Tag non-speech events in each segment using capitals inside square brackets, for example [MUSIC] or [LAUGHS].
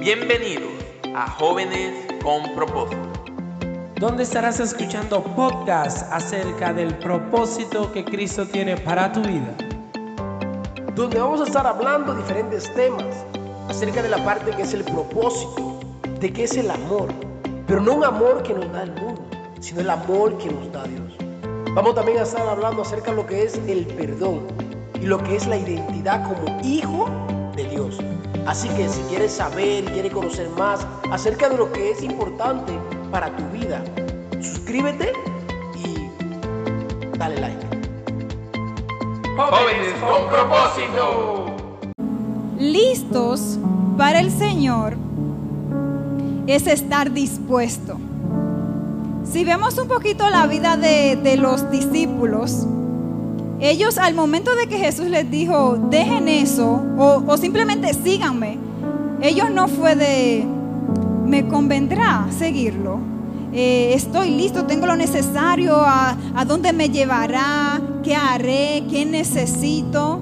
Bienvenidos a Jóvenes con Propósito. donde estarás escuchando podcasts acerca del propósito que Cristo tiene para tu vida. donde vamos a estar hablando diferentes temas acerca de la parte que es el propósito, de qué es el amor, pero no un amor que nos da el mundo, sino el amor que nos da Dios. Vamos también a estar hablando acerca de lo que es el perdón y lo que es la identidad como hijo de Dios. Así que si quieres saber y quieres conocer más acerca de lo que es importante para tu vida, suscríbete y dale like. Jóvenes con Propósito. listos para el Señor es estar dispuesto. Si vemos un poquito la vida de, de los discípulos, ellos al momento de que Jesús les dijo, dejen eso o, o simplemente síganme, ellos no fue de, me convendrá seguirlo. Eh, estoy listo, tengo lo necesario, a, a dónde me llevará, qué haré, qué necesito.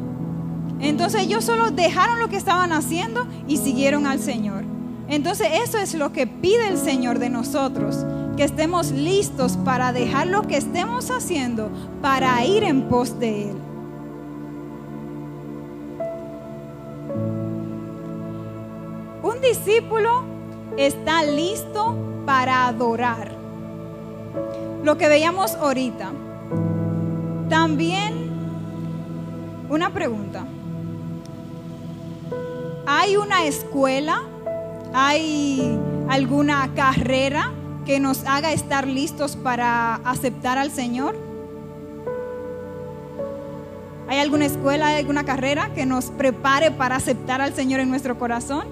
Entonces ellos solo dejaron lo que estaban haciendo y siguieron al Señor. Entonces eso es lo que pide el Señor de nosotros, que estemos listos para dejar lo que estemos haciendo para ir en pos de Él. Un discípulo está listo para adorar. Lo que veíamos ahorita. También una pregunta. ¿Hay una escuela? ¿Hay alguna carrera que nos haga estar listos para aceptar al Señor? ¿Hay alguna escuela, alguna carrera que nos prepare para aceptar al Señor en nuestro corazón?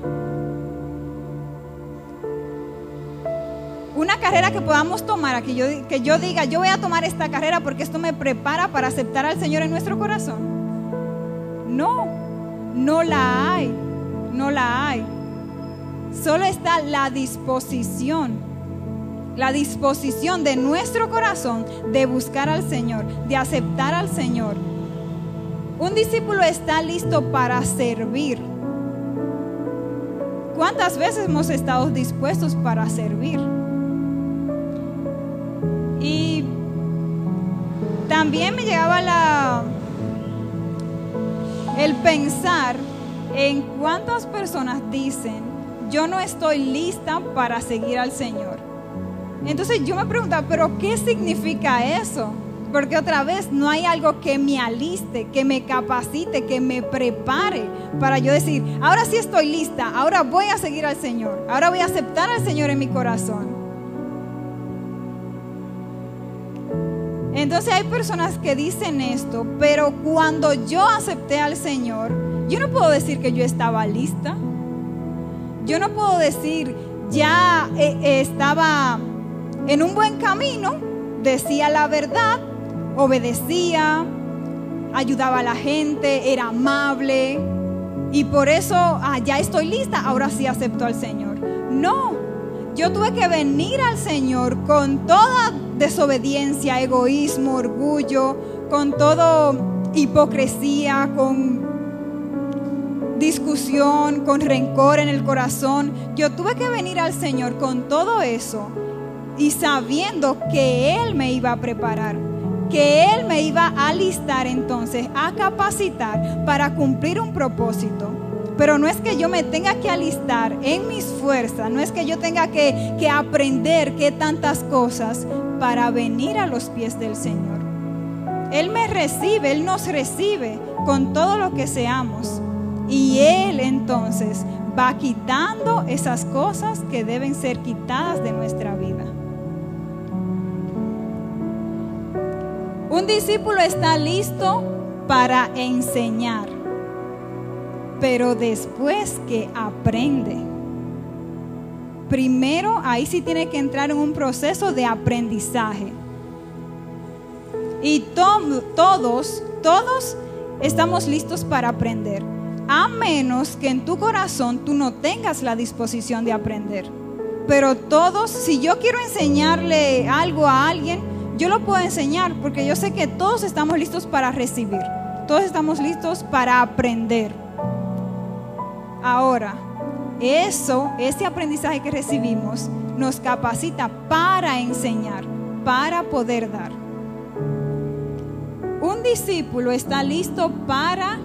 Una carrera que podamos tomar, aquí yo, que yo diga, yo voy a tomar esta carrera porque esto me prepara para aceptar al Señor en nuestro corazón. No, no la hay, no la hay. Solo está la disposición, la disposición de nuestro corazón de buscar al Señor, de aceptar al Señor. Un discípulo está listo para servir. ¿Cuántas veces hemos estado dispuestos para servir? Y también me llegaba la el pensar en cuántas personas dicen, yo no estoy lista para seguir al Señor. Entonces yo me preguntaba, pero ¿qué significa eso? Porque otra vez no hay algo que me aliste, que me capacite, que me prepare para yo decir, ahora sí estoy lista, ahora voy a seguir al Señor, ahora voy a aceptar al Señor en mi corazón. Entonces hay personas que dicen esto, pero cuando yo acepté al Señor, yo no puedo decir que yo estaba lista. Yo no puedo decir ya eh, estaba en un buen camino, decía la verdad, obedecía, ayudaba a la gente, era amable y por eso ah, ya estoy lista, ahora sí acepto al Señor. No, yo tuve que venir al Señor con toda desobediencia, egoísmo, orgullo, con todo hipocresía, con discusión, con rencor en el corazón. Yo tuve que venir al Señor con todo eso y sabiendo que Él me iba a preparar, que Él me iba a alistar entonces, a capacitar para cumplir un propósito. Pero no es que yo me tenga que alistar en mis fuerzas, no es que yo tenga que, que aprender que tantas cosas para venir a los pies del Señor. Él me recibe, Él nos recibe con todo lo que seamos. Y Él entonces va quitando esas cosas que deben ser quitadas de nuestra vida. Un discípulo está listo para enseñar, pero después que aprende. Primero, ahí sí tiene que entrar en un proceso de aprendizaje. Y to todos, todos estamos listos para aprender, a menos que en tu corazón tú no tengas la disposición de aprender. Pero todos, si yo quiero enseñarle algo a alguien, yo lo puedo enseñar porque yo sé que todos estamos listos para recibir. Todos estamos listos para aprender. Ahora, eso, ese aprendizaje que recibimos, nos capacita para enseñar, para poder dar. Un discípulo está listo para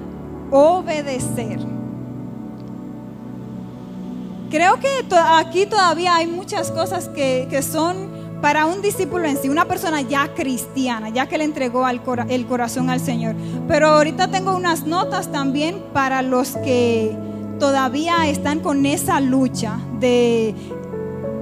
obedecer. Creo que aquí todavía hay muchas cosas que, son para un discípulo en sí, una persona ya cristiana, ya que le entregó el corazón al Señor. Pero ahorita tengo unas notas también para los que todavía están con esa lucha de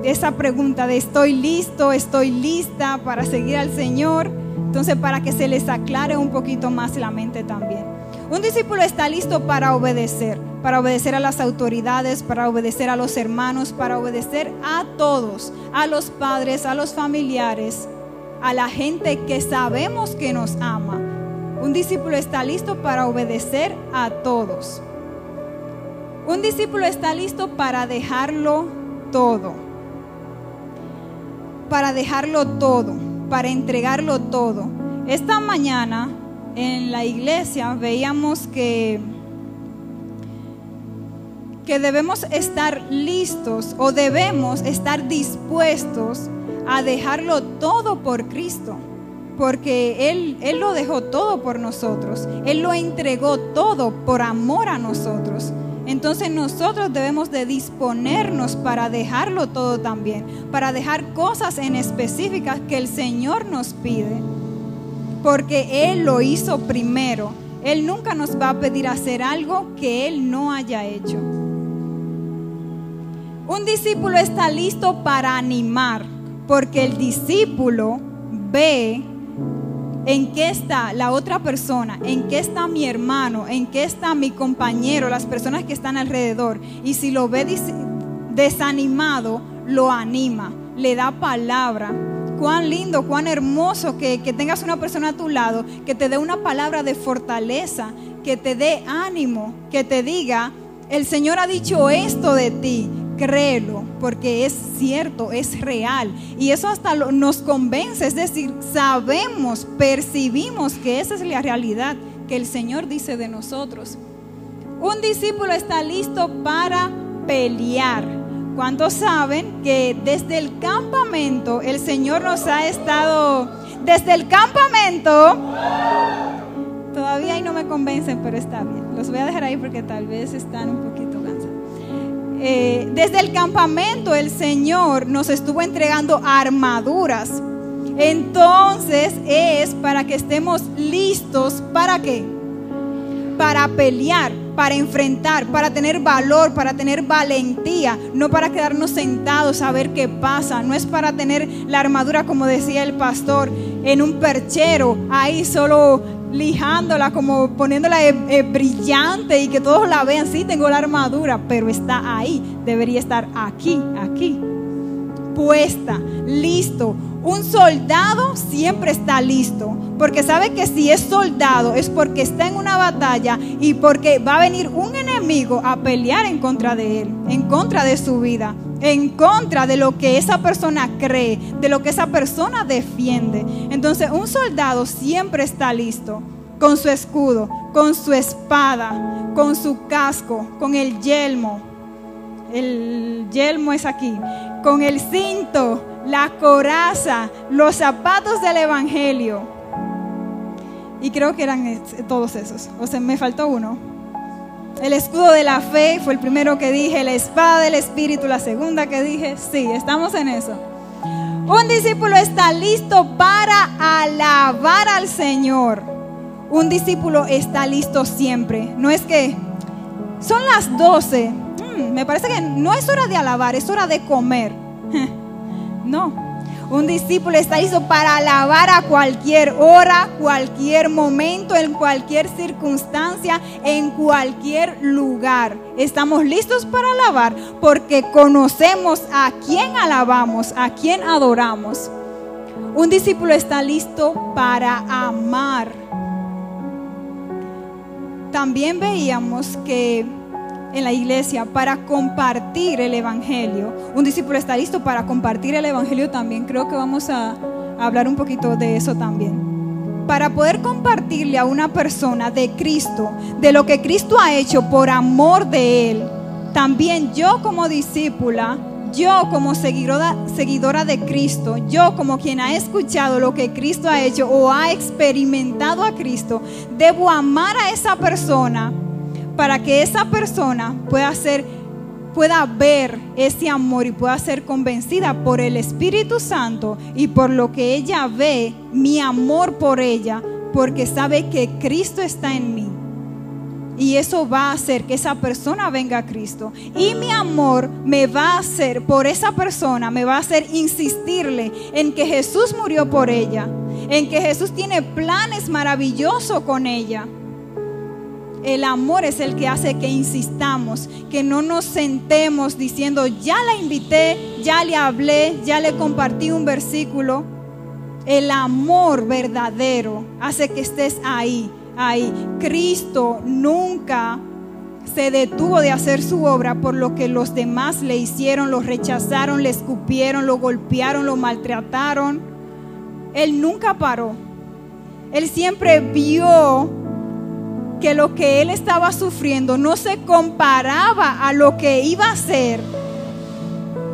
esa pregunta de estoy listo, estoy lista para seguir al Señor. Entonces, para que se les aclare un poquito más la mente también. Un discípulo está listo para obedecer, para obedecer a las autoridades, para obedecer a los hermanos, para obedecer a todos, a los padres, a los familiares, a la gente que sabemos que nos ama. Un discípulo está listo para obedecer a todos. Un discípulo está listo para dejarlo todo. Para dejarlo todo, para entregarlo todo. Esta mañana en la iglesia veíamos que, que debemos estar listos o debemos estar dispuestos a dejarlo todo por Cristo. Porque Él, Él lo dejó todo por nosotros. Él lo entregó todo por amor a nosotros. Entonces nosotros debemos de disponernos para dejarlo todo también, para dejar cosas en específicas que el Señor nos pide porque Él lo hizo primero. Él nunca nos va a pedir hacer algo que Él no haya hecho. Un discípulo está listo para animar, porque el discípulo ve en qué está la otra persona, en qué está mi hermano, en qué está mi compañero, las personas que están alrededor. Y si lo ve desanimado, lo anima, le da palabra, cuán lindo, cuán hermoso que, tengas una persona a tu lado que te dé una palabra de fortaleza, que te dé ánimo, que te diga, el Señor ha dicho esto de ti, créelo, porque es cierto, es real. Y eso hasta nos convence, es decir, sabemos, percibimos que esa es la realidad que el Señor dice de nosotros. Un discípulo está listo para pelear ¿Cuántos saben que desde el campamento el Señor nos ha estado, desde el campamento, todavía ahí no me convencen, pero está bien. Los voy a dejar ahí porque tal vez están un poquito. Eh, desde el campamento el Señor nos estuvo entregando armaduras. Entonces es para que estemos listos. ¿Para qué? Para pelear para enfrentar, para tener valor, para tener valentía, no para quedarnos sentados a ver qué pasa, no es para tener la armadura como decía el pastor en un perchero, ahí solo lijándola, como poniéndola eh, eh, brillante y que todos la vean, sí tengo la armadura, pero está ahí, debería estar aquí, aquí, puesta, listo, un soldado siempre está listo, porque sabe que si es soldado es porque está en una batalla y porque va a venir un enemigo a pelear en contra de él, en contra de su vida, en contra de lo que esa persona cree, de lo que esa persona defiende. Entonces un soldado siempre está listo, con su escudo, con su espada, con su casco, con el yelmo. El yelmo es aquí, con el cinto, la coraza, los zapatos del Evangelio. Y creo que eran todos esos. O sea, me faltó uno. El escudo de la fe fue el primero que dije, la espada del Espíritu, la segunda que dije, sí, estamos en eso. Un discípulo está listo para alabar al Señor. Un discípulo está listo siempre. No es que son las 12. Mm, me parece que no es hora de alabar, es hora de comer. [LAUGHS] No. Un discípulo está listo para alabar a cualquier hora, cualquier momento, en cualquier circunstancia, en cualquier lugar. Estamos listos para alabar porque conocemos a quién alabamos, a quién adoramos. Un discípulo está listo para amar. También veíamos que en la iglesia para compartir el Evangelio. Un discípulo está listo para compartir el Evangelio también. Creo que vamos a, hablar un poquito de eso también. Para poder compartirle a una persona de Cristo, de lo que Cristo ha hecho por amor de Él, también yo como discípula, yo como seguidora, seguidora de Cristo, yo como quien ha escuchado lo que Cristo ha hecho o ha experimentado a Cristo, debo amar a esa persona para que esa persona pueda ser pueda ver ese amor y pueda ser convencida por el Espíritu Santo y por lo que ella ve, mi amor por ella, porque sabe que Cristo está en mí. Y eso va a hacer que esa persona venga a Cristo. Y mi amor me va a hacer por esa persona, me va a hacer insistirle en que Jesús murió por ella, en que Jesús tiene planes maravillosos con ella. El amor es el que hace que insistamos, que no nos sentemos diciendo, ya la invité, ya le hablé, ya le compartí un versículo. El amor verdadero hace que estés ahí, ahí. Cristo nunca se detuvo de hacer su obra por lo que los demás le hicieron, lo rechazaron, le escupieron, lo golpearon, lo maltrataron. Él nunca paró. Él siempre vio que lo que él estaba sufriendo no se comparaba a lo que iba a ser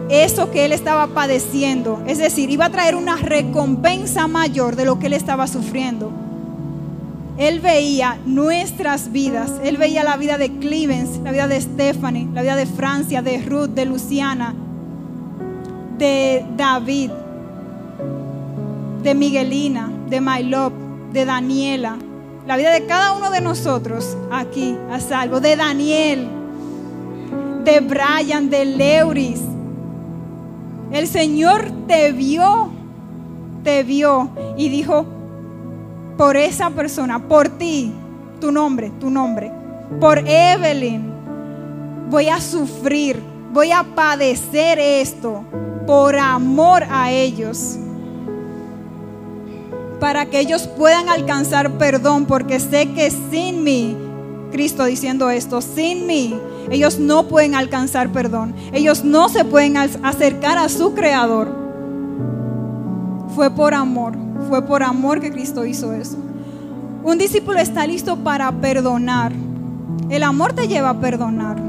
eso que él estaba padeciendo. Es decir, iba a traer una recompensa mayor de lo que él estaba sufriendo. Él veía nuestras vidas. Él veía la vida de Clevens, la vida de Stephanie, la vida de Francia, de Ruth, de Luciana, de David, de Miguelina, de My de Daniela. La vida de cada uno de nosotros aquí a salvo. De Daniel, de Brian, de Leuris. El Señor te vio, te vio y dijo, por esa persona, por ti, tu nombre, tu nombre, por Evelyn, voy a sufrir, voy a padecer esto por amor a ellos. Para que ellos puedan alcanzar perdón, porque sé que sin mí, Cristo diciendo esto, sin mí, ellos no pueden alcanzar perdón. Ellos no se pueden acercar a su Creador. Fue por amor. Fue por amor que Cristo hizo eso. Un discípulo está listo para perdonar. El amor te lleva a perdonar.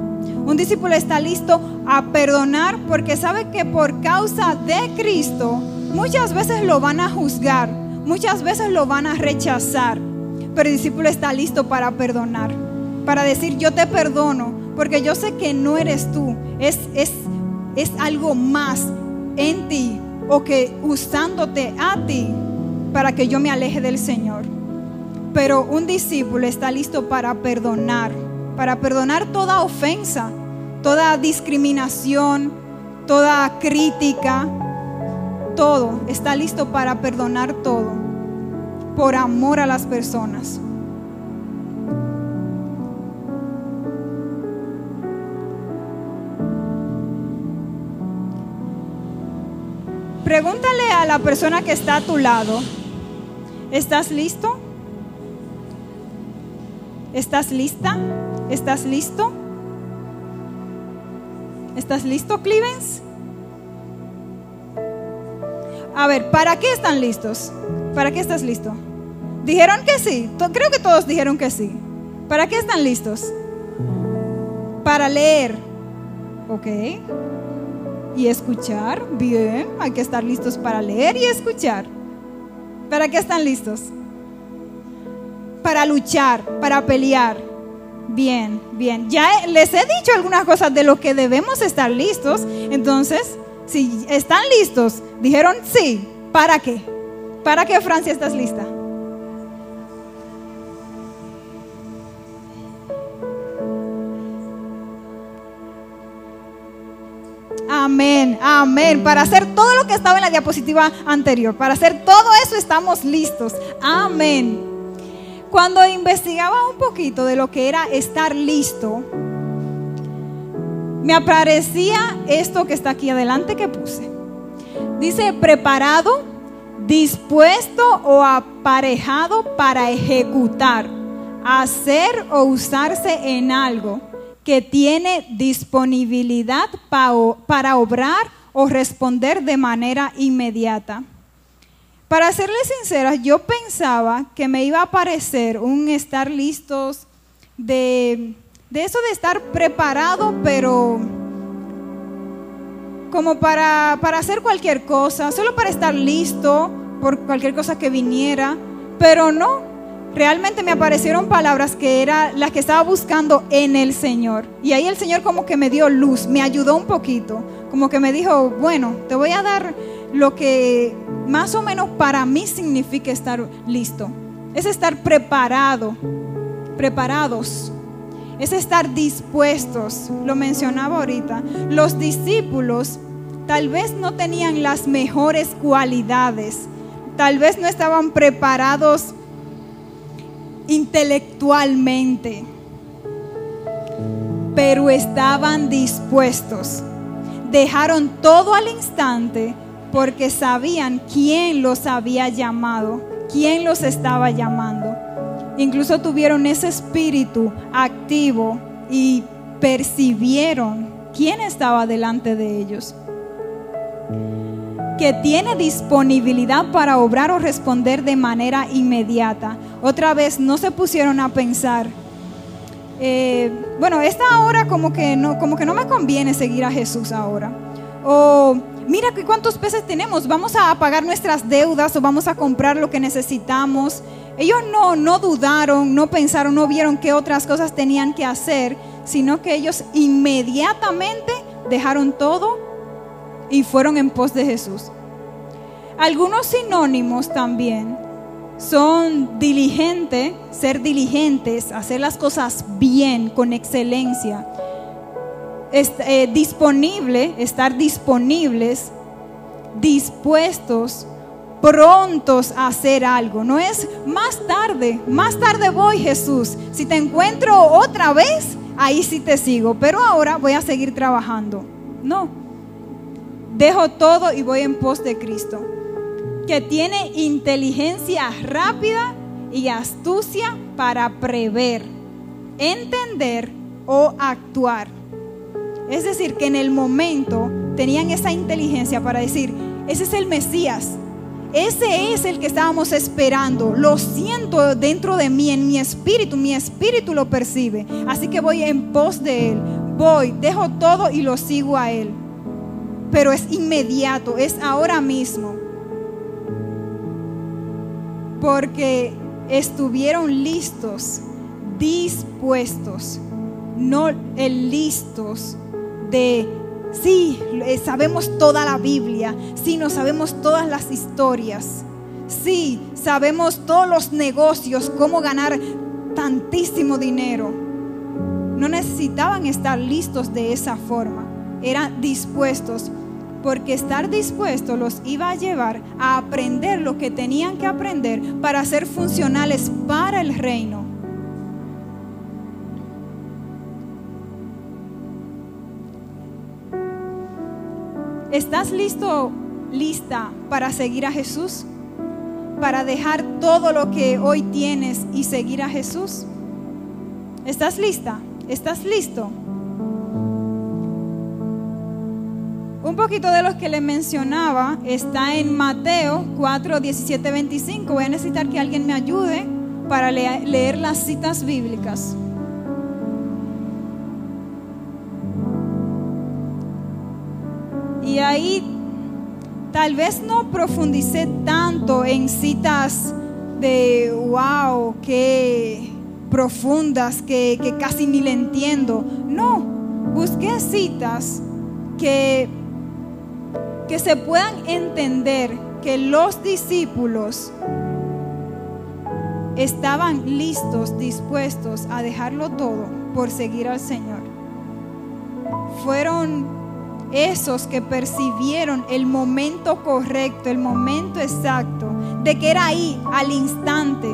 Un discípulo está listo a perdonar porque sabe que por causa de Cristo muchas veces lo van a juzgar, muchas veces lo van a rechazar. Pero el discípulo está listo para perdonar, para decir yo te perdono, porque yo sé que no eres tú, es, es, es algo más en ti o que usándote a ti para que yo me aleje del Señor. Pero un discípulo está listo para perdonar, para perdonar toda ofensa, toda discriminación, toda crítica, todo. Está listo para perdonar todo por amor a las personas. Pregúntale a la persona que está a tu lado, ¿estás listo? ¿Estás lista? ¿Estás listo? ¿Estás listo, Clevens? A ver, ¿para qué están listos? ¿Para qué estás listo? ¿Dijeron que sí? Creo que todos dijeron que sí. ¿Para qué están listos? Para leer. ¿Ok? y escuchar. Bien, hay que estar listos para leer y escuchar. ¿Para qué están listos? Para luchar, para pelear. Bien, bien. Ya les he dicho algunas cosas de lo que debemos estar listos. Entonces, si están listos, dijeron sí. ¿Para qué? ¿Para qué Francia estás lista? Amén, amén. Para hacer todo lo que estaba en la diapositiva anterior, para hacer todo eso estamos listos. Amén. Cuando investigaba un poquito de lo que era estar listo, me aparecía esto que está aquí adelante que puse. Dice preparado, dispuesto o aparejado para ejecutar, hacer o usarse en algo que tiene disponibilidad para obrar o responder de manera inmediata. Para serles sincera, yo pensaba que me iba a parecer un estar listos de de eso de estar preparado, pero como para, para hacer cualquier cosa, solo para estar listo por cualquier cosa que viniera, pero no, realmente me aparecieron palabras que era las que estaba buscando en el Señor. Y ahí el Señor como que me dio luz, me ayudó un poquito, como que me dijo, bueno, te voy a dar lo que más o menos para mí significa estar listo. Es estar preparado, preparados. Es estar dispuestos, lo mencionaba ahorita. Los discípulos tal vez no tenían las mejores cualidades, tal vez no estaban preparados intelectualmente, pero estaban dispuestos. Dejaron todo al instante porque sabían quién los había llamado, quién los estaba llamando. Incluso tuvieron ese espíritu activo y percibieron quién estaba delante de ellos. Que tiene disponibilidad para obrar o responder de manera inmediata. Otra vez no se pusieron a pensar. eh, bueno, esta hora como que no, como que no me conviene seguir a Jesús ahora. O mira que cuántos peces tenemos, vamos a pagar nuestras deudas o vamos a comprar lo que necesitamos. Ellos no, no dudaron, no pensaron, no vieron qué otras cosas tenían que hacer, sino que ellos inmediatamente dejaron todo y fueron en pos de Jesús. Algunos sinónimos también son diligente, ser diligentes, hacer las cosas bien, con excelencia. Eh, disponible, estar disponibles, dispuestos, prontos a hacer algo. No es más tarde, más tarde voy Jesús. Si te encuentro otra vez, ahí sí te sigo, pero ahora voy a seguir trabajando. No, dejo todo y voy en pos de Cristo. Que tiene inteligencia rápida y astucia para prever, entender o actuar. Es decir, que en el momento tenían esa inteligencia para decir, ese es el Mesías, ese es el que estábamos esperando, lo siento dentro de mí, en mi espíritu, mi espíritu lo percibe, así que voy en pos de él, voy, dejo todo y lo sigo a él. Pero es inmediato, es ahora mismo, porque estuvieron listos, dispuestos, no el listos de, sí, eh, sabemos toda la Biblia, sí, nos sabemos todas las historias, sí, sabemos todos los negocios, cómo ganar tantísimo dinero. No necesitaban estar listos de esa forma, eran dispuestos, porque estar dispuestos los iba a llevar a aprender lo que tenían que aprender para ser funcionales para el reino. ¿Estás listo, lista para seguir a Jesús? Para dejar todo lo que hoy tienes y seguir a Jesús? ¿Estás lista? ¿Estás listo? Un poquito de los que le mencionaba está en Mateo 4, 17, 25. Voy a necesitar que alguien me ayude para leer las citas bíblicas. Y ahí tal vez no profundicé tanto en citas de wow, qué profundas, que, que casi ni le entiendo. No, busqué citas que, que se puedan entender que los discípulos estaban listos, dispuestos a dejarlo todo por seguir al Señor. Fueron esos que percibieron el momento correcto, el momento exacto, de que era ahí, al instante.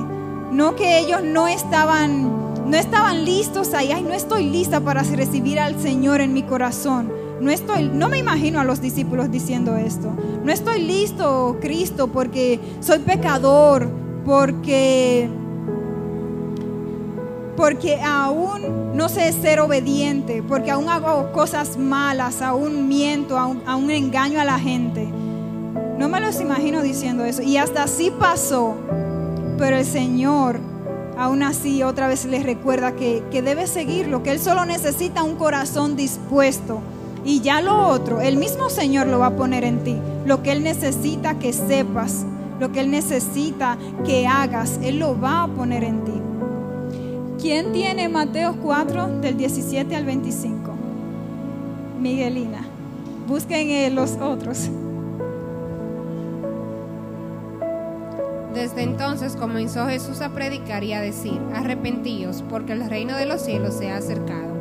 No que ellos no estaban, no estaban listos ahí, ay, no estoy lista para recibir al Señor en mi corazón. No estoy, no me imagino a los discípulos diciendo esto. No estoy listo, Cristo, porque soy pecador, porque porque aún no sé ser obediente, porque aún hago cosas malas, aún miento, aún, aún engaño a la gente. No me los imagino diciendo eso. Y hasta así pasó. Pero el Señor aún así otra vez les recuerda que, que debe seguirlo, que él solo necesita un corazón dispuesto. Y ya lo otro, el mismo Señor lo va a poner en ti. Lo que Él necesita que sepas, lo que Él necesita que hagas, Él lo va a poner en ti. ¿Quién tiene Mateo 4 del 17 al 25? Miguelina. Busquen los otros. Desde entonces comenzó Jesús a predicar y a decir, arrepentíos, porque el reino de los cielos se ha acercado.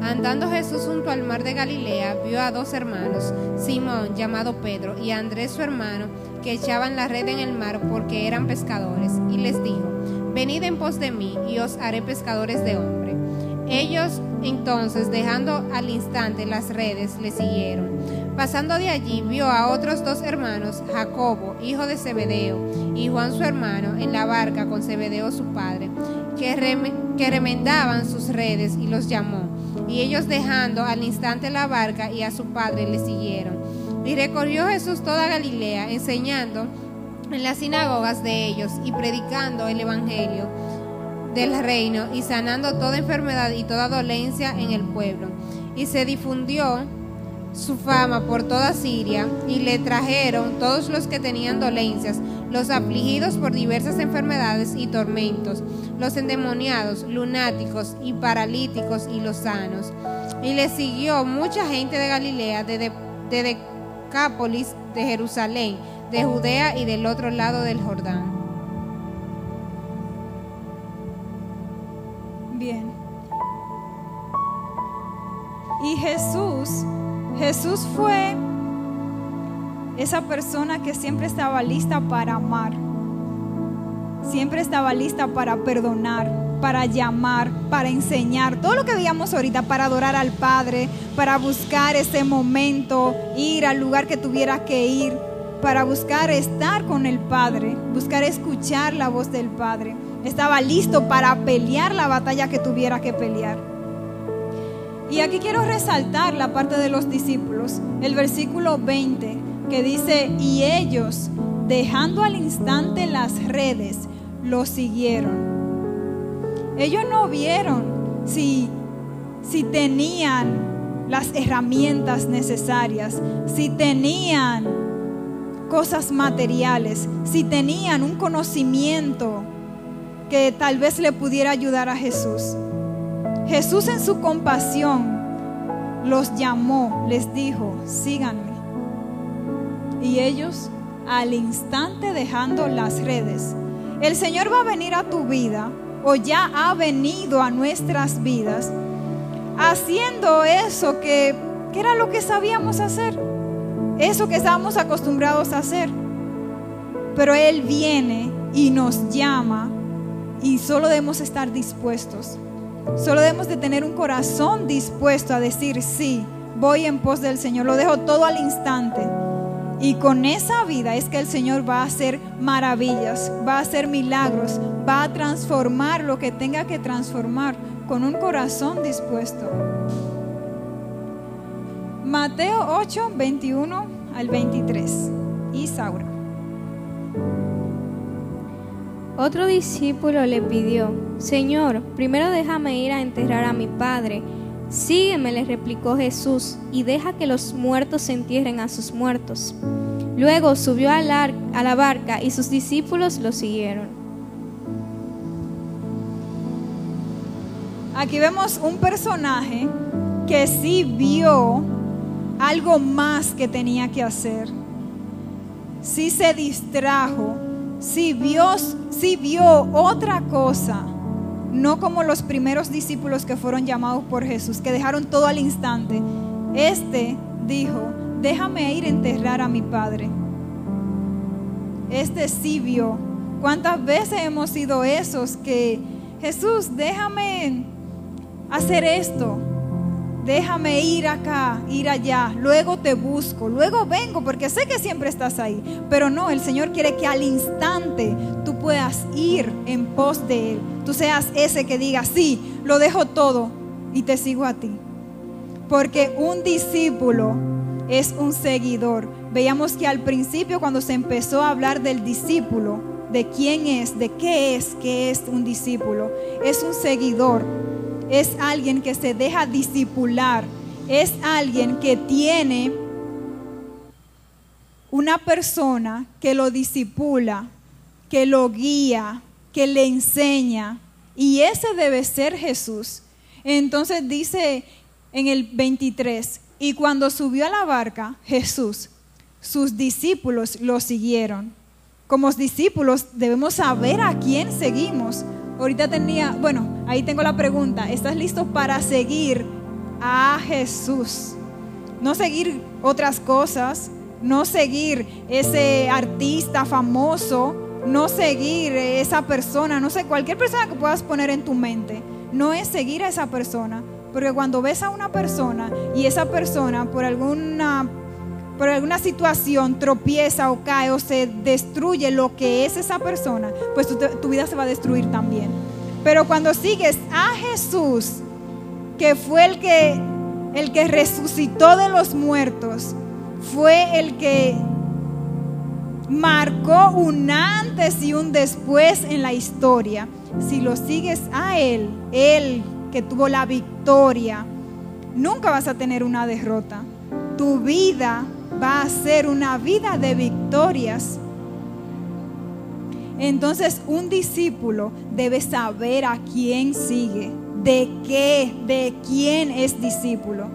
Andando Jesús junto al mar de Galilea, vio a dos hermanos, Simón llamado Pedro y Andrés su hermano, que echaban la red en el mar porque eran pescadores, y les dijo, venid en pos de mí y os haré pescadores de hombre. Ellos entonces, dejando al instante las redes, le siguieron. Pasando de allí, vio a otros dos hermanos, Jacobo, hijo de Zebedeo, y Juan su hermano, en la barca con Zebedeo su padre, que, que remendaban sus redes y los llamó. Y ellos dejando al instante la barca y a su padre le siguieron. Y recorrió Jesús toda Galilea, enseñando en las sinagogas de ellos y predicando el Evangelio del reino y sanando toda enfermedad y toda dolencia en el pueblo. Y se difundió su fama por toda Siria y le trajeron todos los que tenían dolencias, los afligidos por diversas enfermedades y tormentos, los endemoniados, lunáticos y paralíticos y los sanos. Y le siguió mucha gente de Galilea, de, de, de Decápolis, de Jerusalén, de Judea y del otro lado del Jordán. Bien. Y Jesús, Jesús fue esa persona que siempre estaba lista para amar, siempre estaba lista para perdonar, para llamar, para enseñar, todo lo que veíamos ahorita, para adorar al Padre, para buscar ese momento, ir al lugar que tuviera que ir, para buscar estar con el Padre, buscar escuchar la voz del Padre. Estaba listo para pelear la batalla que tuviera que pelear. Y aquí quiero resaltar la parte de los discípulos, el versículo 20, que dice, y ellos, dejando al instante las redes, lo siguieron. Ellos no vieron si, si tenían las herramientas necesarias, si tenían cosas materiales, si tenían un conocimiento que tal vez le pudiera ayudar a Jesús. Jesús en su compasión los llamó, les dijo, síganme. Y ellos al instante dejando las redes. El Señor va a venir a tu vida o ya ha venido a nuestras vidas haciendo eso que, era lo que sabíamos hacer, eso que estábamos acostumbrados a hacer. Pero Él viene y nos llama y solo debemos estar dispuestos. Solo debemos de tener un corazón dispuesto a decir, sí, voy en pos del Señor, lo dejo todo al instante. Y con esa vida es que el Señor va a hacer maravillas, va a hacer milagros, va a transformar lo que tenga que transformar con un corazón dispuesto. Mateo 8, 21 al 23. Isaura. Otro discípulo le pidió, Señor, primero déjame ir a enterrar a mi padre. Sígueme, le replicó Jesús, y deja que los muertos entierren a sus muertos. Luego subió a la, a la barca y sus discípulos lo siguieron. Aquí vemos un personaje que sí vio algo más que tenía que hacer. Sí se distrajo, sí vio, vio otra cosa. No como los primeros discípulos que fueron llamados por Jesús, que dejaron todo al instante. Este dijo, déjame ir a enterrar a mi padre. Este sí vio. ¿Cuántas veces hemos sido esos que, Jesús, déjame hacer esto? Déjame ir acá, ir allá, luego te busco, luego vengo porque sé que siempre estás ahí. Pero no, el Señor quiere que al instante tú puedas ir en pos de Él. Tú seas ese que diga, sí, lo dejo todo y te sigo a ti. Porque un discípulo es un seguidor. Veíamos que al principio cuando se empezó a hablar del discípulo, de quién es, de qué es, qué es un discípulo. Es un seguidor, es alguien que se deja discipular, es alguien que tiene una persona que lo disipula, que lo guía, que le enseña. Y ese debe ser Jesús. Entonces dice en el 23, y cuando subió a la barca, Jesús, sus discípulos lo siguieron. Como discípulos debemos saber a quién seguimos. Ahorita tenía, bueno, ahí tengo la pregunta, ¿estás listo para seguir a Jesús? No seguir otras cosas, no seguir ese artista famoso, no seguir esa persona, no sé, cualquier persona que puedas poner en tu mente, no es seguir a esa persona, porque cuando ves a una persona y esa persona por alguna por alguna situación tropieza o cae o se destruye lo que es esa persona, pues tu, tu vida se va a destruir también. Pero cuando sigues a Jesús, que fue el que el que resucitó de los muertos, fue el que marcó un antes y un después en la historia. Si lo sigues a Él, Él que tuvo la victoria, nunca vas a tener una derrota. Tu vida va a ser una vida de victorias. Entonces un discípulo debe saber a quién sigue, de qué, de quién es discípulo.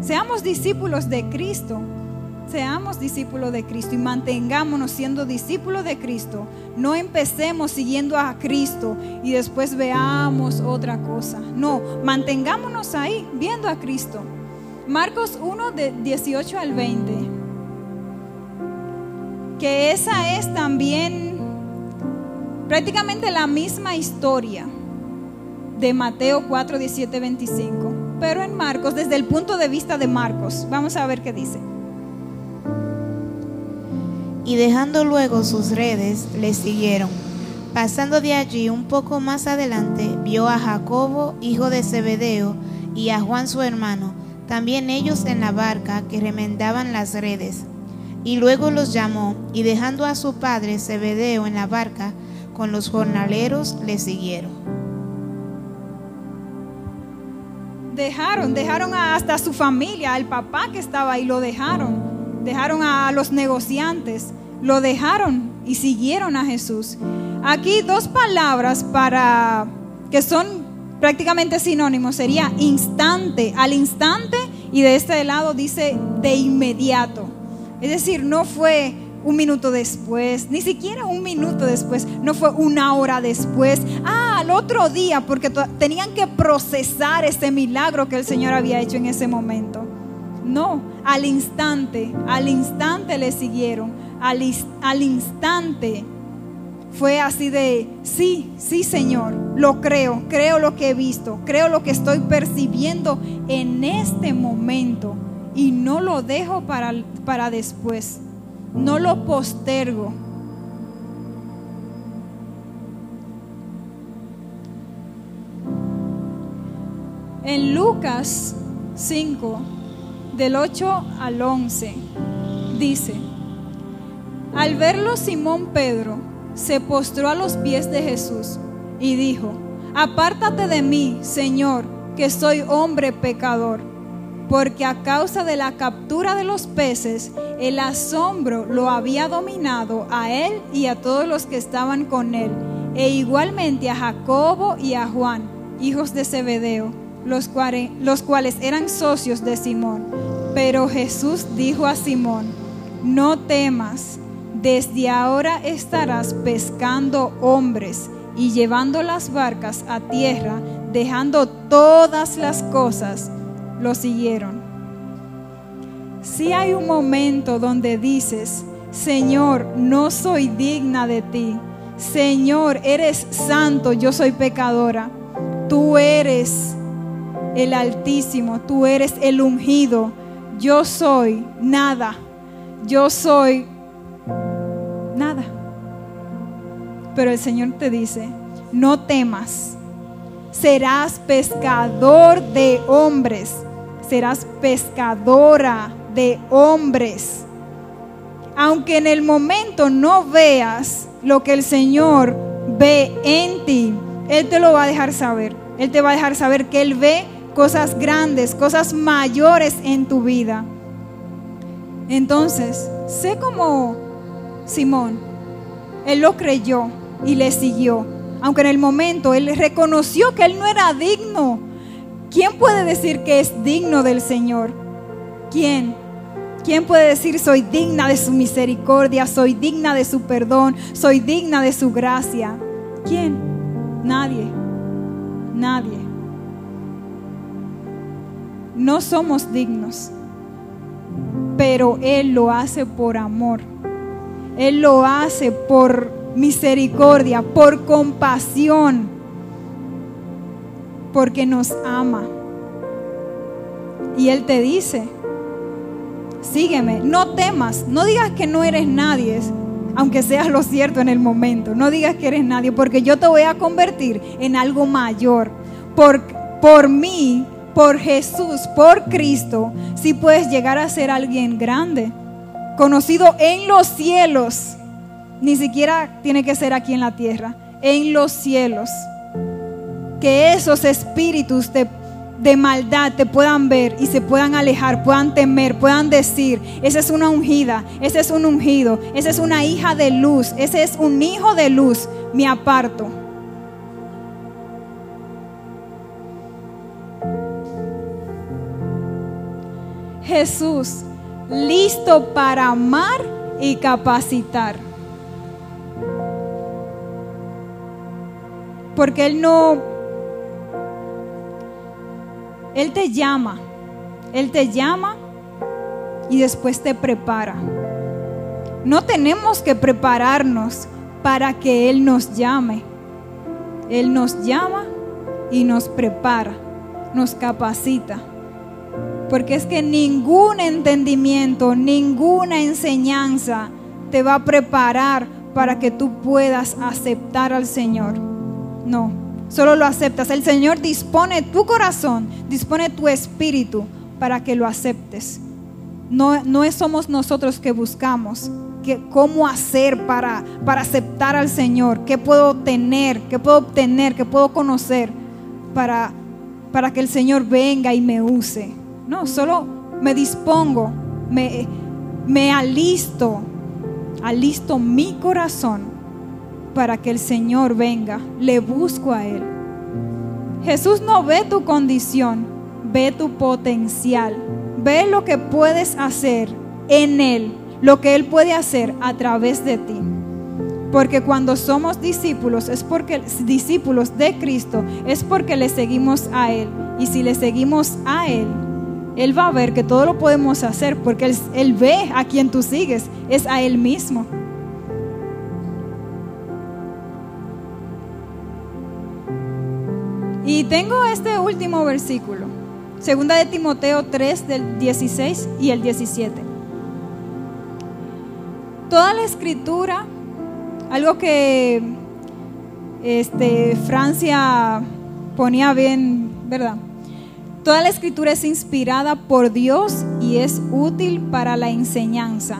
Seamos discípulos de Cristo seamos discípulos de Cristo y mantengámonos siendo discípulos de Cristo. No empecemos siguiendo a Cristo y después veamos otra cosa. No, mantengámonos ahí viendo a Cristo. Marcos 1 de 18 al 20. Que esa es también prácticamente la misma historia de Mateo 4, 17, 25. Pero en Marcos, desde el punto de vista de Marcos, vamos a ver qué dice y dejando luego sus redes, le siguieron. Pasando de allí un poco más adelante, vio a Jacobo, hijo de Zebedeo, y a Juan su hermano, también ellos en la barca que remendaban las redes. Y luego los llamó, y dejando a su padre Zebedeo en la barca, con los jornaleros le siguieron. Dejaron, dejaron hasta su familia, al papá que estaba ahí, lo dejaron. Dejaron a los negociantes lo dejaron y siguieron a Jesús. Aquí dos palabras para que son prácticamente sinónimos sería instante, al instante y de este lado dice de inmediato. Es decir, no fue un minuto después, ni siquiera un minuto después, no fue una hora después, ah, al otro día, porque tenían que procesar ese milagro que el Señor había hecho en ese momento. No, al instante, al instante le siguieron al, instante fue así de, sí, sí Señor, lo creo, creo lo que he visto, creo lo que estoy percibiendo en este momento y no lo dejo para, para después, no lo postergo. En Lucas 5, del 8 al 11, dice, al verlo Simón Pedro se postró a los pies de Jesús y dijo, Apártate de mí, Señor, que soy hombre pecador, porque a causa de la captura de los peces, el asombro lo había dominado a él y a todos los que estaban con él, e igualmente a Jacobo y a Juan, hijos de Zebedeo, los los cuales eran socios de Simón. Pero Jesús dijo a Simón, no temas desde ahora estarás pescando hombres y llevando las barcas a tierra, dejando todas las cosas, lo siguieron. Si hay un momento donde dices, Señor, no soy digna de ti. Señor, eres santo, yo soy pecadora. Tú eres el Altísimo, tú eres el ungido. Yo soy nada. Yo soy nada. Pero el Señor te dice, no temas, serás pescador de hombres, serás pescadora de hombres. Aunque en el momento no veas lo que el Señor ve en ti, Él te lo va a dejar saber. Él te va a dejar saber que Él ve cosas grandes, cosas mayores en tu vida. Entonces, sé como Simón. Él lo creyó y le siguió. Aunque en el momento él reconoció que él no era digno. ¿Quién puede decir que es digno del Señor? ¿Quién? ¿Quién puede decir soy digna de su misericordia, soy digna de su perdón, soy digna de su gracia? ¿Quién? Nadie. Nadie. No somos dignos, pero Él lo hace por amor. Él lo hace por misericordia, por compasión, porque nos ama. Y Él te dice, sígueme, no temas, no digas que no eres nadie, aunque seas lo cierto en el momento, no digas que eres nadie, porque yo te voy a convertir en algo mayor. Por, por mí, por Jesús, por Cristo, si puedes llegar a ser alguien grande, conocido en los cielos ni siquiera tiene que ser aquí en la tierra, en los cielos. Que esos espíritus de, maldad te puedan ver y se puedan alejar, puedan temer, puedan decir, esa es una ungida, ese es un ungido, esa es una hija de luz, ese es un hijo de luz, me aparto. Jesús, listo para amar y capacitar. Porque Él no, Él te llama, Él te llama y después te prepara. No tenemos que prepararnos para que Él nos llame. Él nos llama y nos prepara, nos capacita. Porque es que ningún entendimiento, ninguna enseñanza te va a preparar para que tú puedas aceptar al Señor. No, solo lo aceptas. El Señor dispone tu corazón, dispone tu espíritu para que lo aceptes. No, no somos nosotros que buscamos que, cómo hacer para, para aceptar al Señor, qué puedo tener, qué puedo obtener, qué puedo conocer para, para que el Señor venga y me use. No, solo me dispongo, me, me alisto, alisto mi corazón para que el Señor venga. Le busco a Él. Jesús no ve tu condición, ve tu potencial. Ve lo que puedes hacer en Él, lo que Él puede hacer a través de ti. Porque cuando somos discípulos es porque discípulos de Cristo es porque le seguimos a él y si le seguimos a él él va a ver que todo lo podemos hacer porque él, él ve a quien tú sigues es a él mismo. Y tengo este último versículo, segunda de Timoteo 3 del 16 y el 17. Toda la escritura, algo que este, Francia ponía bien, ¿verdad? Toda la escritura es inspirada por Dios y es útil para la enseñanza,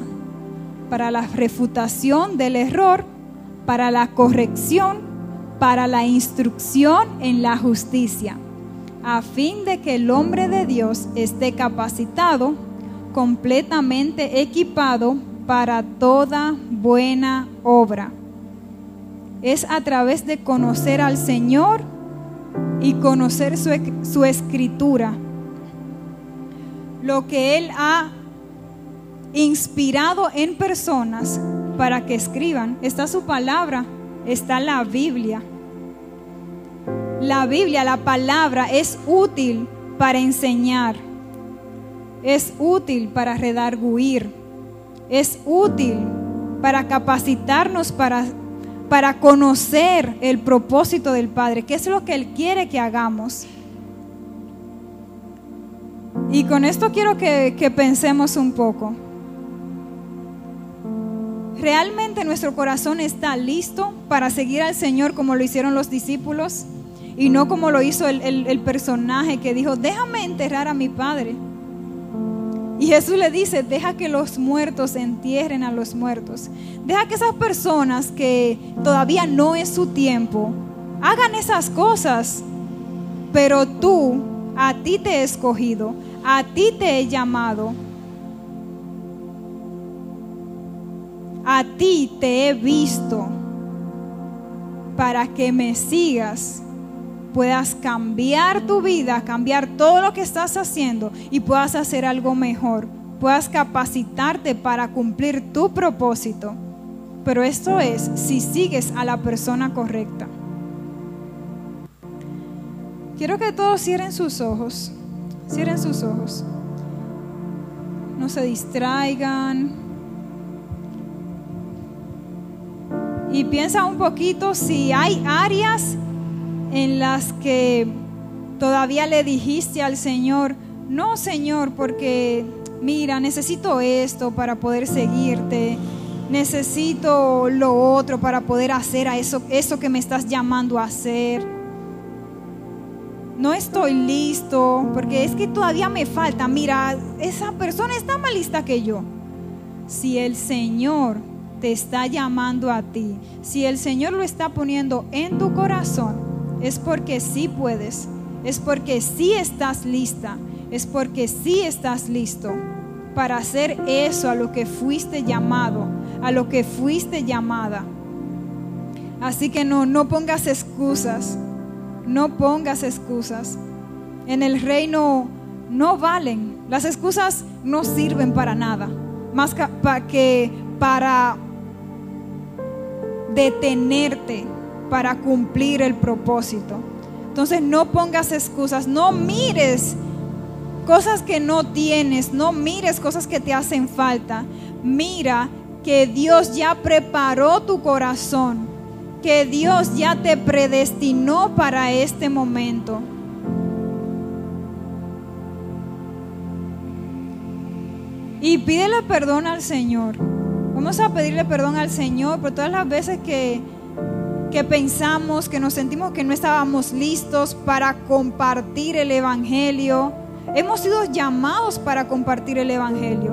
para la refutación del error, para la corrección para la instrucción en la justicia, a fin de que el hombre de Dios esté capacitado, completamente equipado para toda buena obra. Es a través de conocer al Señor y conocer su, su escritura, lo que Él ha inspirado en personas para que escriban. Está su palabra, está la Biblia. La Biblia, la palabra, es útil para enseñar, es útil para redarguir, es útil para capacitarnos para, para conocer el propósito del Padre, qué es lo que Él quiere que hagamos. Y con esto quiero que, que pensemos un poco. ¿Realmente nuestro corazón está listo para seguir al Señor como lo hicieron los discípulos? Y no como lo hizo el, personaje que dijo, déjame enterrar a mi padre. Y Jesús le dice, deja que los muertos entierren a los muertos. Deja que esas personas que todavía no es su tiempo, hagan esas cosas. Pero tú, a ti te he escogido, a ti te he llamado. A ti te he visto para que me sigas puedas cambiar tu vida, cambiar todo lo que estás haciendo y puedas hacer algo mejor, puedas capacitarte para cumplir tu propósito. Pero esto es si sigues a la persona correcta. Quiero que todos cierren sus ojos, cierren sus ojos. No se distraigan. Y piensa un poquito si hay áreas en las que todavía le dijiste al Señor, no Señor, porque mira, necesito esto para poder seguirte, necesito lo otro para poder hacer a eso, eso que me estás llamando a hacer. No estoy listo, porque es que todavía me falta. Mira, esa persona está más lista que yo. Si el Señor te está llamando a ti, si el Señor lo está poniendo en tu corazón, es porque sí puedes, es porque sí estás lista, es porque sí estás listo para hacer eso a lo que fuiste llamado, a lo que fuiste llamada. Así que no, no pongas excusas, no pongas excusas. En el reino no valen, las excusas no sirven para nada, más que para detenerte para cumplir el propósito. Entonces no pongas excusas, no mires cosas que no tienes, no mires cosas que te hacen falta. Mira que Dios ya preparó tu corazón, que Dios ya te predestinó para este momento. Y pídele perdón al Señor. Vamos a pedirle perdón al Señor por todas las veces que que pensamos, que nos sentimos que no estábamos listos para compartir el Evangelio. Hemos sido llamados para compartir el Evangelio.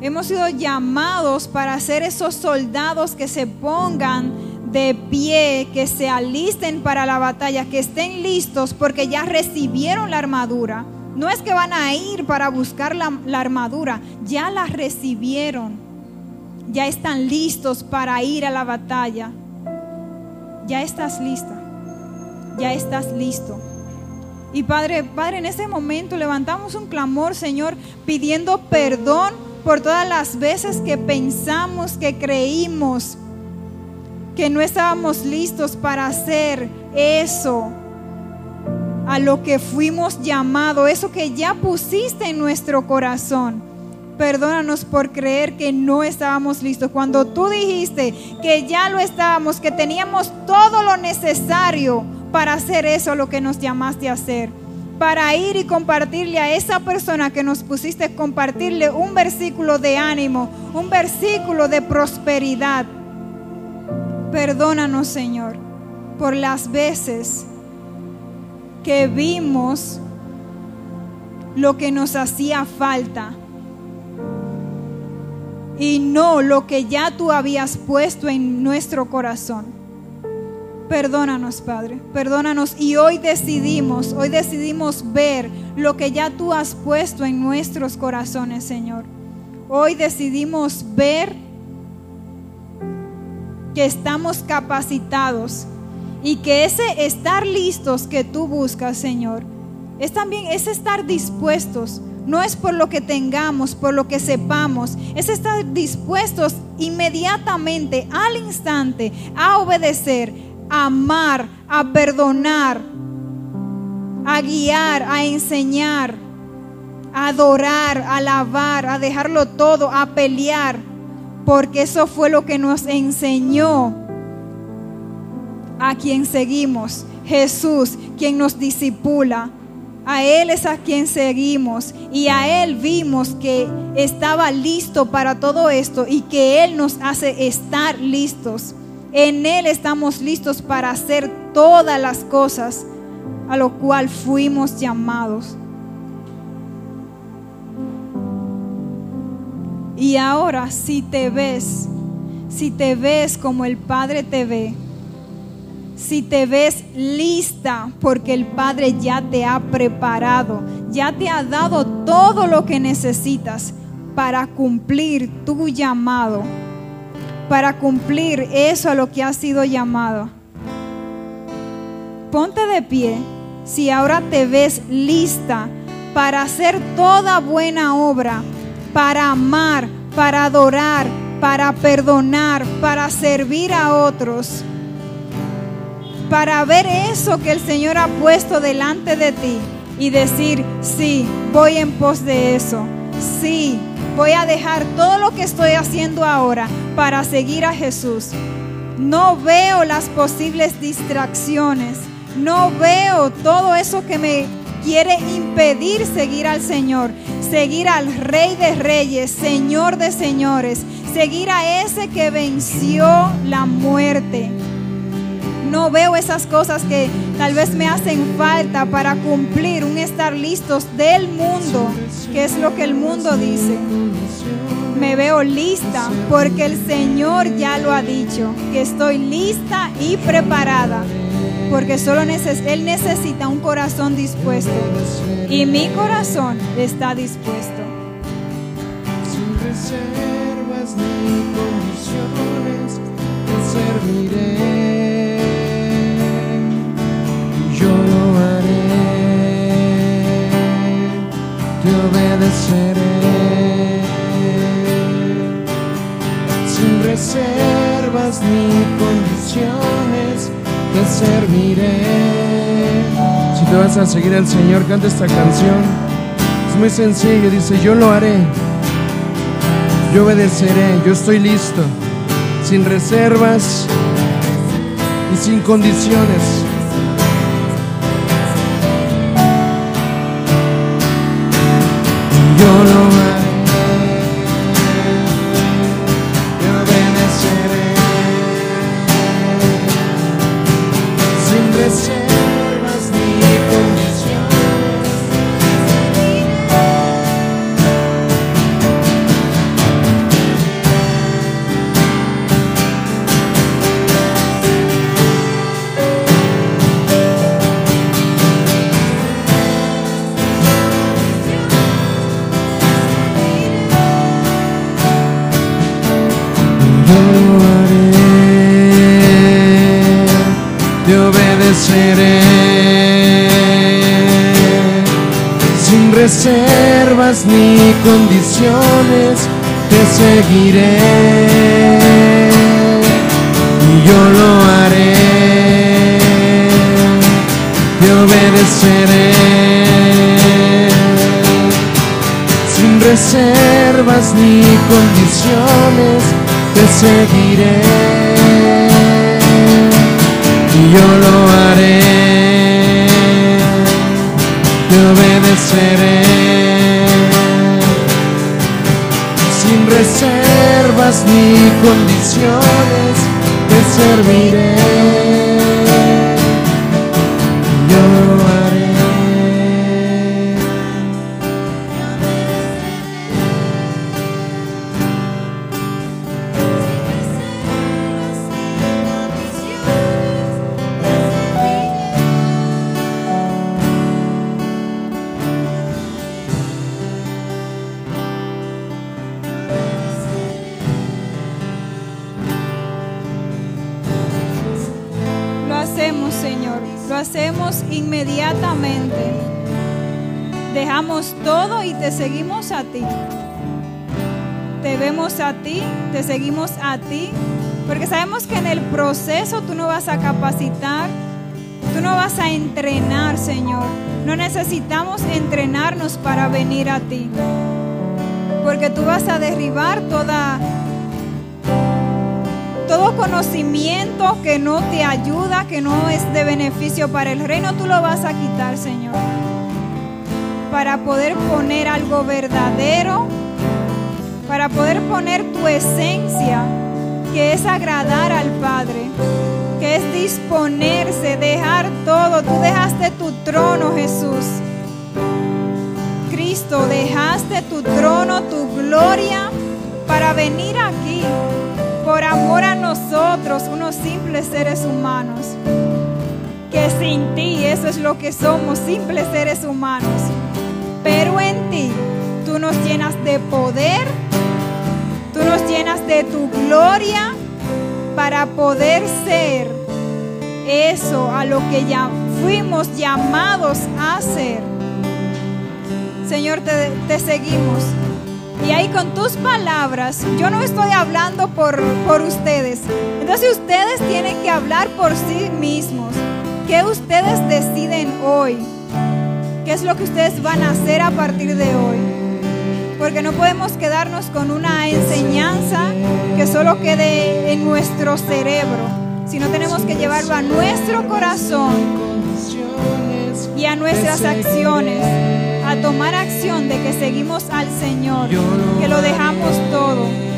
Hemos sido llamados para ser esos soldados que se pongan de pie, que se alisten para la batalla, que estén listos porque ya recibieron la armadura. No es que van a ir para buscar la, la armadura, ya la recibieron ya están listos para ir a la batalla. Ya estás lista. Ya estás listo. Y Padre, Padre, en ese momento levantamos un clamor, Señor, pidiendo perdón por todas las veces que pensamos, que creímos que no estábamos listos para hacer eso a lo que fuimos llamados, eso que ya pusiste en nuestro corazón. Perdónanos por creer que no estábamos listos. Cuando tú dijiste que ya lo estábamos, que teníamos todo lo necesario para hacer eso, lo que nos llamaste a hacer. Para ir y compartirle a esa persona que nos pusiste, compartirle un versículo de ánimo, un versículo de prosperidad. Perdónanos, Señor, por las veces que vimos lo que nos hacía falta y no lo que ya tú habías puesto en nuestro corazón. Perdónanos, Padre, perdónanos. Y hoy decidimos, hoy decidimos ver lo que ya tú has puesto en nuestros corazones, Señor. Hoy decidimos ver que estamos capacitados y que ese estar listos que tú buscas, Señor, es también ese estar dispuestos no es por lo que tengamos, por lo que sepamos, es estar dispuestos inmediatamente, al instante, a obedecer, a amar, a perdonar, a guiar, a enseñar, a adorar, a alabar, a dejarlo todo, a pelear, porque eso fue lo que nos enseñó a quien seguimos, Jesús, quien nos disipula a Él es a quien seguimos y a Él vimos que estaba listo para todo esto y que Él nos hace estar listos. En Él estamos listos para hacer todas las cosas a lo cual fuimos llamados. Y ahora si te ves, si te ves como el Padre te ve, si te ves lista porque el Padre ya te ha preparado, ya te ha dado todo lo que necesitas para cumplir tu llamado, para cumplir eso a lo que has sido llamado. Ponte de pie si ahora te ves lista para hacer toda buena obra, para amar, para adorar, para perdonar, para servir a otros, para ver eso que el Señor ha puesto delante de ti y decir, sí, voy en pos de eso, sí, voy a dejar todo lo que estoy haciendo ahora para seguir a Jesús. No veo las posibles distracciones, no veo todo eso que me quiere impedir seguir al Señor, seguir al Rey de Reyes, Señor de Señores, seguir a ese que venció la muerte. No veo esas cosas que tal vez me hacen falta para cumplir un estar listos del mundo, que es lo que el mundo dice. Me veo lista porque el Señor ya lo ha dicho, que estoy lista y preparada porque solo Él necesita un corazón dispuesto. Y mi corazón está dispuesto. Reservas te serviré. Obedeceré. Sin reservas ni condiciones te serviré. Si te vas a seguir al Señor, canta esta canción. Es muy sencillo, dice, yo lo haré. Yo obedeceré, yo estoy listo, sin reservas y sin condiciones. Condiciones, te seguiré. Y yo lo haré, te obedeceré. Sin reservas ni condiciones, te seguiré. Y yo lo haré, te obedeceré reservas ni condiciones, te serviré, seguimos a ti, porque sabemos que en el proceso tú no vas a capacitar, tú no vas a entrenar, Señor. No necesitamos entrenarnos para venir a ti, porque tú vas a derribar toda todo conocimiento que no te ayuda, que no es de beneficio para el reino, tú lo vas a quitar, Señor. Para poder poner algo verdadero, para poder poner tu esencia, que es agradar al Padre, que es disponerse, dejar todo. Tú dejaste tu trono, Jesús. Cristo, dejaste tu trono, tu gloria para venir aquí por amor a nosotros, unos simples seres humanos. Que sin ti eso es lo que somos, simples seres humanos. Pero en ti tú nos llenas de poder, tú nos llenas de tu gloria para poder ser eso a lo que ya fuimos llamados a ser. Señor, te, te seguimos. Y ahí con tus palabras, yo no estoy hablando por, por ustedes. Entonces ustedes tienen que hablar por sí mismos. ¿Qué ustedes deciden hoy? ¿Qué es lo que ustedes van a hacer a partir de hoy? Porque no podemos quedarnos con una enseñanza que solo quede en nuestro cerebro, sino tenemos que llevarlo a nuestro corazón y a nuestras acciones, a tomar acción de que seguimos al Señor, que lo dejamos todo.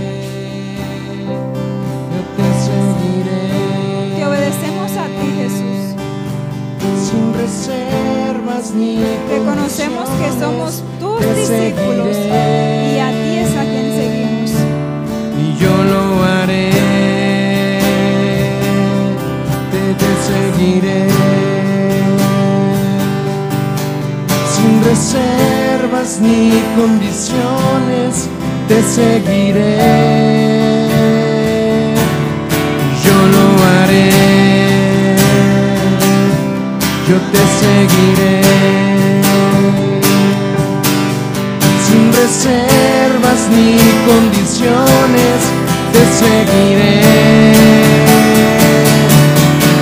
Sin reservas ni Reconocemos que somos tus discípulos y a ti es a quien seguimos. y yo lo haré. Te, te seguiré. Sin reservas ni condiciones, te seguiré. Yo te seguiré sin reservas ni condiciones, te seguiré.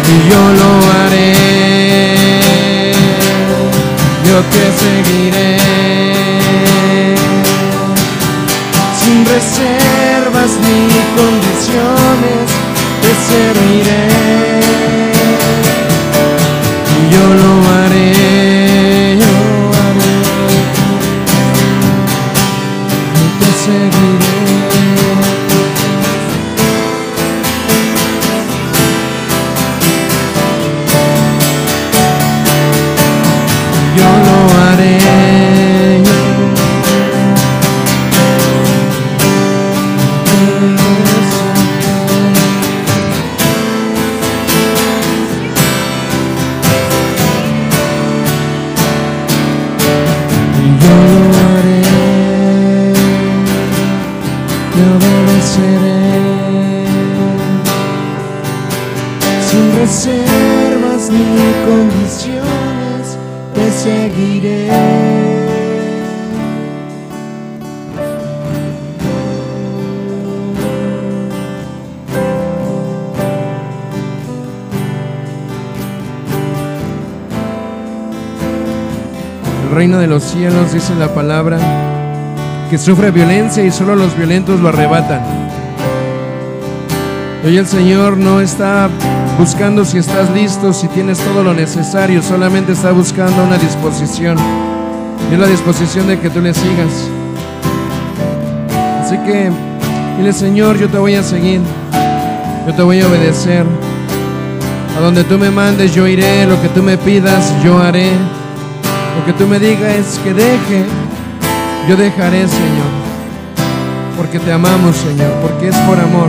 Y yo lo haré, yo te seguiré. Sin reservas ni condiciones, te serviré. Te obedeceré sin reservas ni condiciones, te seguiré. El reino de los cielos, dice la palabra, que sufre violencia y solo los violentos lo arrebatan. Hoy el Señor no está buscando si estás listo, si tienes todo lo necesario, solamente está buscando una disposición. Y es la disposición de que tú le sigas. Así que dile, Señor, yo te voy a seguir, yo te voy a obedecer. A donde tú me mandes, yo iré, lo que tú me pidas, yo haré. Lo que tú me digas que deje, yo dejaré, Señor. Porque te amamos, Señor, porque es por amor.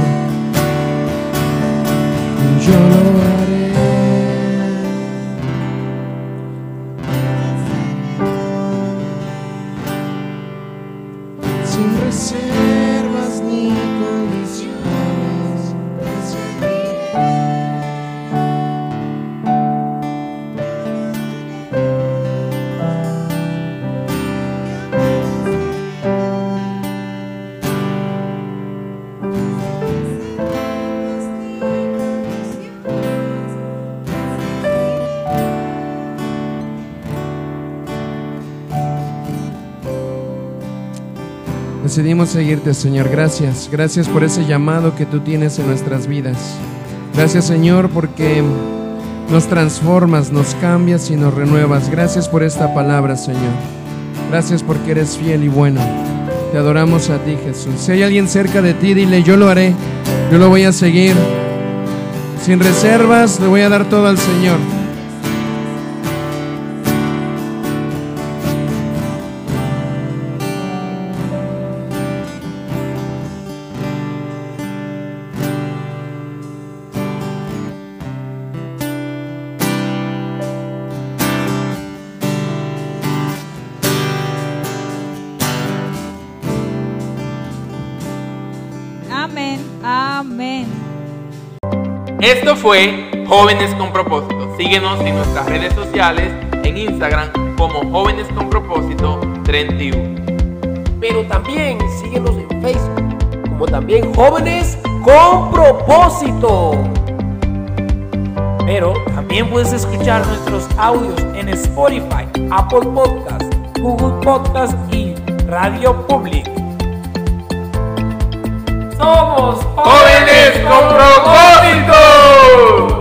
Decidimos seguirte, Señor. Gracias. Gracias por ese llamado que tú tienes en nuestras vidas. Gracias, Señor, porque nos transformas, nos cambias y nos renuevas. Gracias por esta palabra, Señor. Gracias porque eres fiel y bueno. Te adoramos a ti, Jesús. Si hay alguien cerca de ti, dile, yo lo haré. Yo lo voy a seguir. Sin reservas, le voy a dar todo al Señor. Fue Jóvenes con Propósito. Síguenos en nuestras redes sociales, en Instagram como Jóvenes con Propósito 31. Pero también síguenos en Facebook, como también Jóvenes con Propósito. Pero también puedes escuchar nuestros audios en Spotify, Apple Podcast, Google Podcast y Radio Public. Somos Jóvenes con Propósito. Whoa!